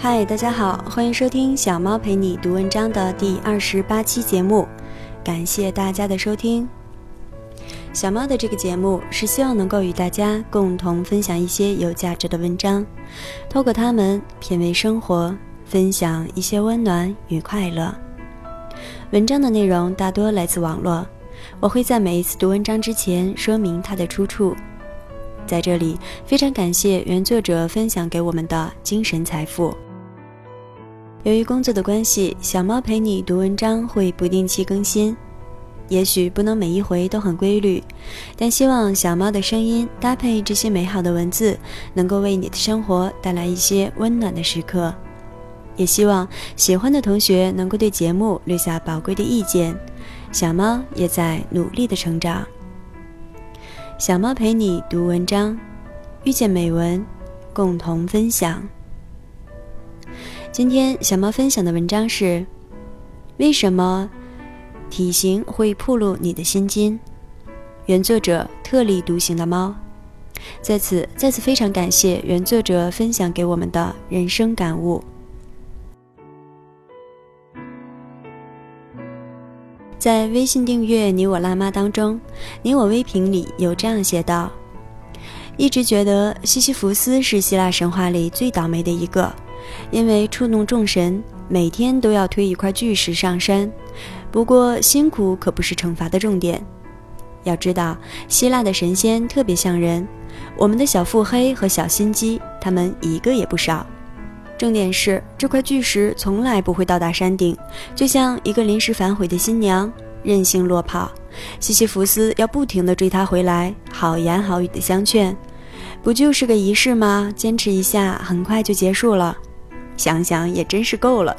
嗨，大家好，欢迎收听小猫陪你读文章的第二十八期节目，感谢大家的收听。小猫的这个节目是希望能够与大家共同分享一些有价值的文章，透过它们品味生活，分享一些温暖与快乐。文章的内容大多来自网络，我会在每一次读文章之前说明它的出处。在这里，非常感谢原作者分享给我们的精神财富。由于工作的关系，小猫陪你读文章会不定期更新，也许不能每一回都很规律，但希望小猫的声音搭配这些美好的文字，能够为你的生活带来一些温暖的时刻。也希望喜欢的同学能够对节目留下宝贵的意见，小猫也在努力的成长。小猫陪你读文章，遇见美文，共同分享。今天小猫分享的文章是：为什么体型会暴露你的心经？原作者特立独行的猫。在此再次非常感谢原作者分享给我们的人生感悟。在微信订阅“你我辣妈”当中，“你我微评”里有这样写道：“一直觉得西西弗斯是希腊神话里最倒霉的一个，因为触怒众神，每天都要推一块巨石上山。不过辛苦可不是惩罚的重点。要知道，希腊的神仙特别像人，我们的小腹黑和小心机，他们一个也不少。”重点是这块巨石从来不会到达山顶，就像一个临时反悔的新娘，任性落跑。西西弗斯要不停地追她回来，好言好语的相劝，不就是个仪式吗？坚持一下，很快就结束了。想想也真是够了。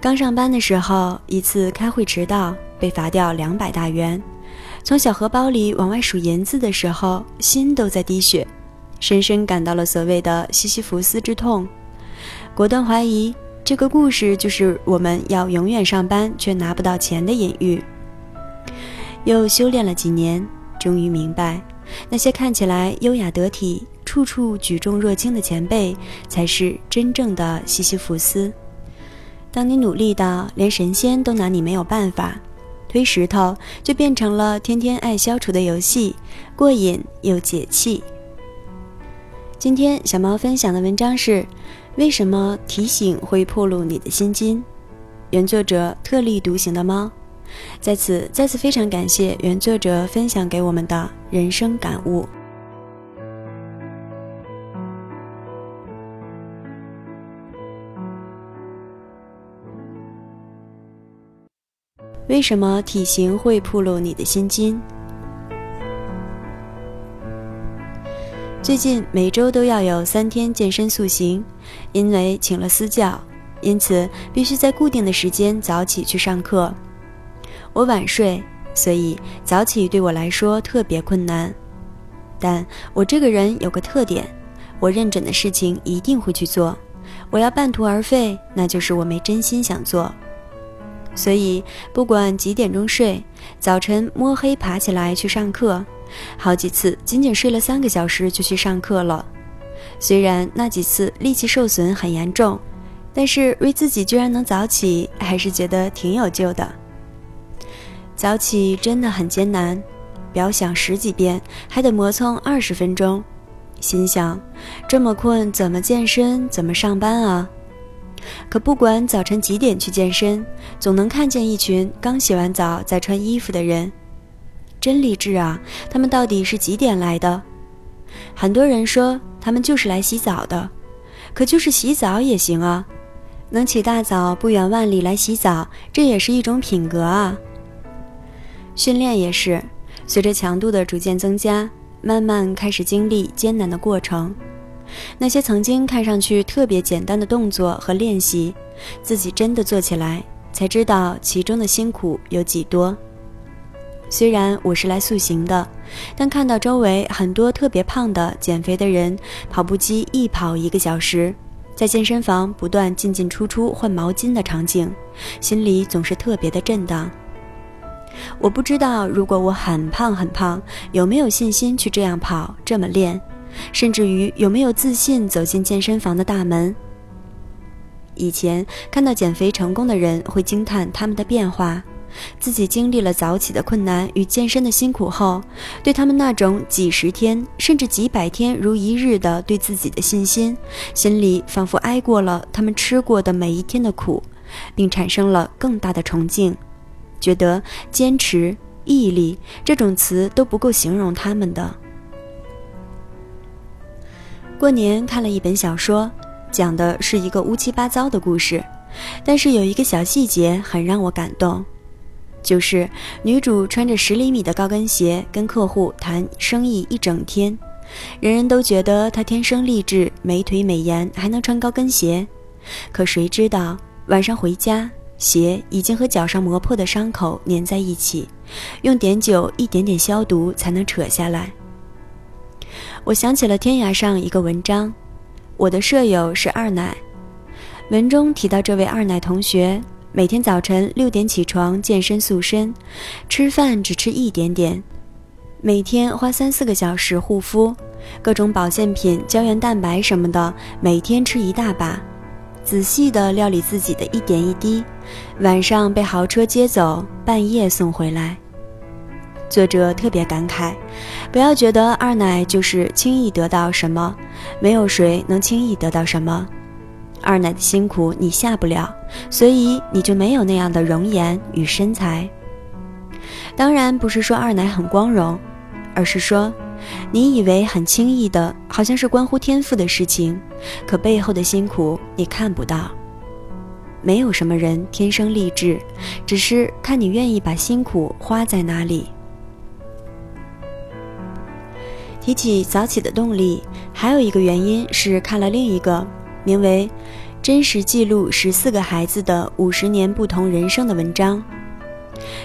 刚上班的时候，一次开会迟到，被罚掉两百大元。从小荷包里往外数银子的时候，心都在滴血，深深感到了所谓的西西弗斯之痛。果断怀疑，这个故事就是我们要永远上班却拿不到钱的隐喻。又修炼了几年，终于明白，那些看起来优雅得体、处处举重若轻的前辈，才是真正的西西弗斯。当你努力到连神仙都拿你没有办法，推石头就变成了天天爱消除的游戏，过瘾又解气。今天小猫分享的文章是。为什么提醒会暴露你的心经？原作者特立独行的猫，在此再次非常感谢原作者分享给我们的人生感悟。为什么体型会暴露你的心经？最近每周都要有三天健身塑形，因为请了私教，因此必须在固定的时间早起去上课。我晚睡，所以早起对我来说特别困难。但我这个人有个特点，我认准的事情一定会去做。我要半途而废，那就是我没真心想做。所以不管几点钟睡，早晨摸黑爬起来去上课。好几次仅仅睡了三个小时就去上课了，虽然那几次力气受损很严重，但是为自己居然能早起，还是觉得挺有救的。早起真的很艰难，表想十几遍还得磨蹭二十分钟，心想这么困怎么健身怎么上班啊？可不管早晨几点去健身，总能看见一群刚洗完澡在穿衣服的人。真励志啊！他们到底是几点来的？很多人说他们就是来洗澡的，可就是洗澡也行啊！能起大早不远万里来洗澡，这也是一种品格啊！训练也是，随着强度的逐渐增加，慢慢开始经历艰难的过程。那些曾经看上去特别简单的动作和练习，自己真的做起来，才知道其中的辛苦有几多。虽然我是来塑形的，但看到周围很多特别胖的减肥的人，跑步机一跑一个小时，在健身房不断进进出出换毛巾的场景，心里总是特别的震荡。我不知道如果我很胖很胖，有没有信心去这样跑这么练，甚至于有没有自信走进健身房的大门。以前看到减肥成功的人，会惊叹他们的变化。自己经历了早起的困难与健身的辛苦后，对他们那种几十天甚至几百天如一日的对自己的信心，心里仿佛挨过了他们吃过的每一天的苦，并产生了更大的崇敬，觉得坚持、毅力这种词都不够形容他们的。过年看了一本小说，讲的是一个乌七八糟的故事，但是有一个小细节很让我感动，就是女主穿着十厘米的高跟鞋跟客户谈生意一整天，人人都觉得她天生丽质，美腿美颜，还能穿高跟鞋，可谁知道晚上回家，鞋已经和脚上磨破的伤口粘在一起，用碘酒一点点消毒才能扯下来。我想起了天涯上一个文章，我的舍友是二奶。文中提到，这位二奶同学每天早晨六点起床健身塑身，吃饭只吃一点点，每天花三四个小时护肤，各种保健品、胶原蛋白什么的，每天吃一大把，仔细的料理自己的一点一滴，晚上被豪车接走，半夜送回来。作者特别感慨，不要觉得二奶就是轻易得到什么，没有谁能轻易得到什么。二奶的辛苦你下不了，所以你就没有那样的容颜与身材。当然不是说二奶很光荣，而是说，你以为很轻易的，好像是关乎天赋的事情，可背后的辛苦你看不到。没有什么人天生丽质，只是看你愿意把辛苦花在哪里。提起早起的动力，还有一个原因是看了另一个名为《真实记录十四个孩子的五十年不同人生》的文章。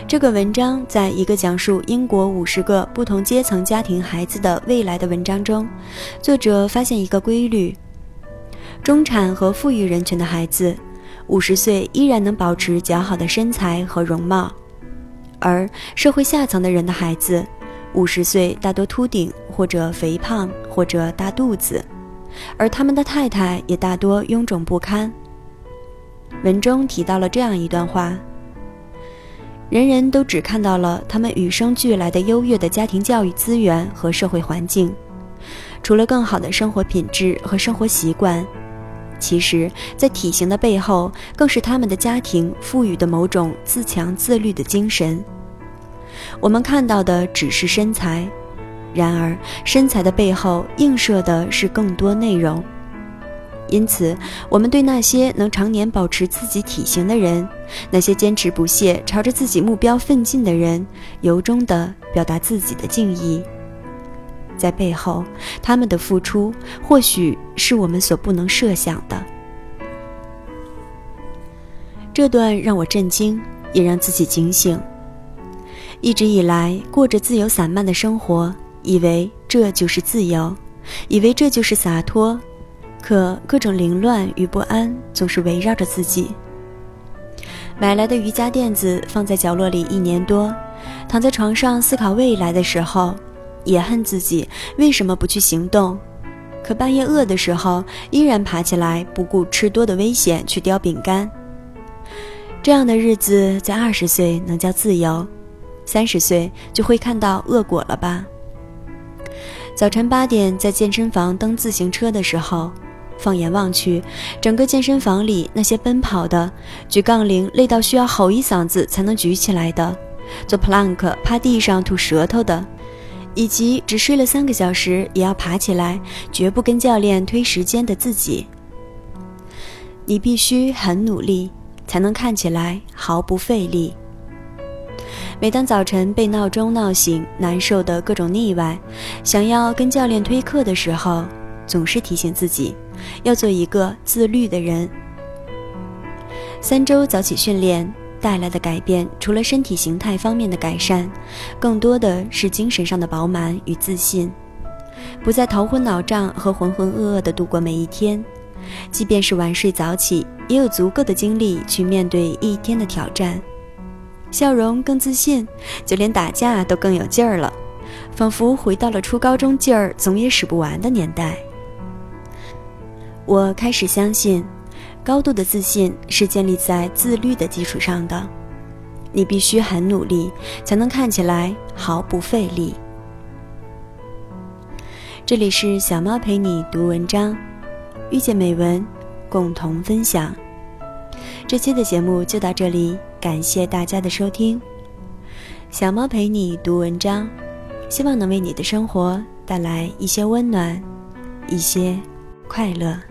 这个文章在一个讲述英国五十个不同阶层家庭孩子的未来的文章中，作者发现一个规律：中产和富裕人群的孩子，五十岁依然能保持较好的身材和容貌，而社会下层的人的孩子。五十岁大多秃顶，或者肥胖，或者大肚子，而他们的太太也大多臃肿不堪。文中提到了这样一段话：人人都只看到了他们与生俱来的优越的家庭教育资源和社会环境，除了更好的生活品质和生活习惯，其实，在体型的背后，更是他们的家庭赋予的某种自强自律的精神。我们看到的只是身材，然而身材的背后映射的是更多内容。因此，我们对那些能常年保持自己体型的人，那些坚持不懈朝着自己目标奋进的人，由衷的表达自己的敬意。在背后，他们的付出或许是我们所不能设想的。这段让我震惊，也让自己警醒。一直以来过着自由散漫的生活，以为这就是自由，以为这就是洒脱，可各种凌乱与不安总是围绕着自己。买来的瑜伽垫子放在角落里一年多，躺在床上思考未来的时候，也恨自己为什么不去行动。可半夜饿的时候，依然爬起来不顾吃多的危险去叼饼干。这样的日子在二十岁能叫自由？三十岁就会看到恶果了吧？早晨八点在健身房蹬自行车的时候，放眼望去，整个健身房里那些奔跑的、举杠铃累到需要吼一嗓子才能举起来的、做 plank 趴地上吐舌头的，以及只睡了三个小时也要爬起来、绝不跟教练推时间的自己，你必须很努力，才能看起来毫不费力。每当早晨被闹钟闹醒，难受的各种腻歪，想要跟教练推课的时候，总是提醒自己，要做一个自律的人。三周早起训练带来的改变，除了身体形态方面的改善，更多的是精神上的饱满与自信，不再头昏脑胀和浑浑噩噩地度过每一天。即便是晚睡早起，也有足够的精力去面对一天的挑战。笑容更自信，就连打架都更有劲儿了，仿佛回到了初高中劲儿总也使不完的年代。我开始相信，高度的自信是建立在自律的基础上的。你必须很努力，才能看起来毫不费力。这里是小猫陪你读文章，遇见美文，共同分享。这期的节目就到这里，感谢大家的收听。小猫陪你读文章，希望能为你的生活带来一些温暖，一些快乐。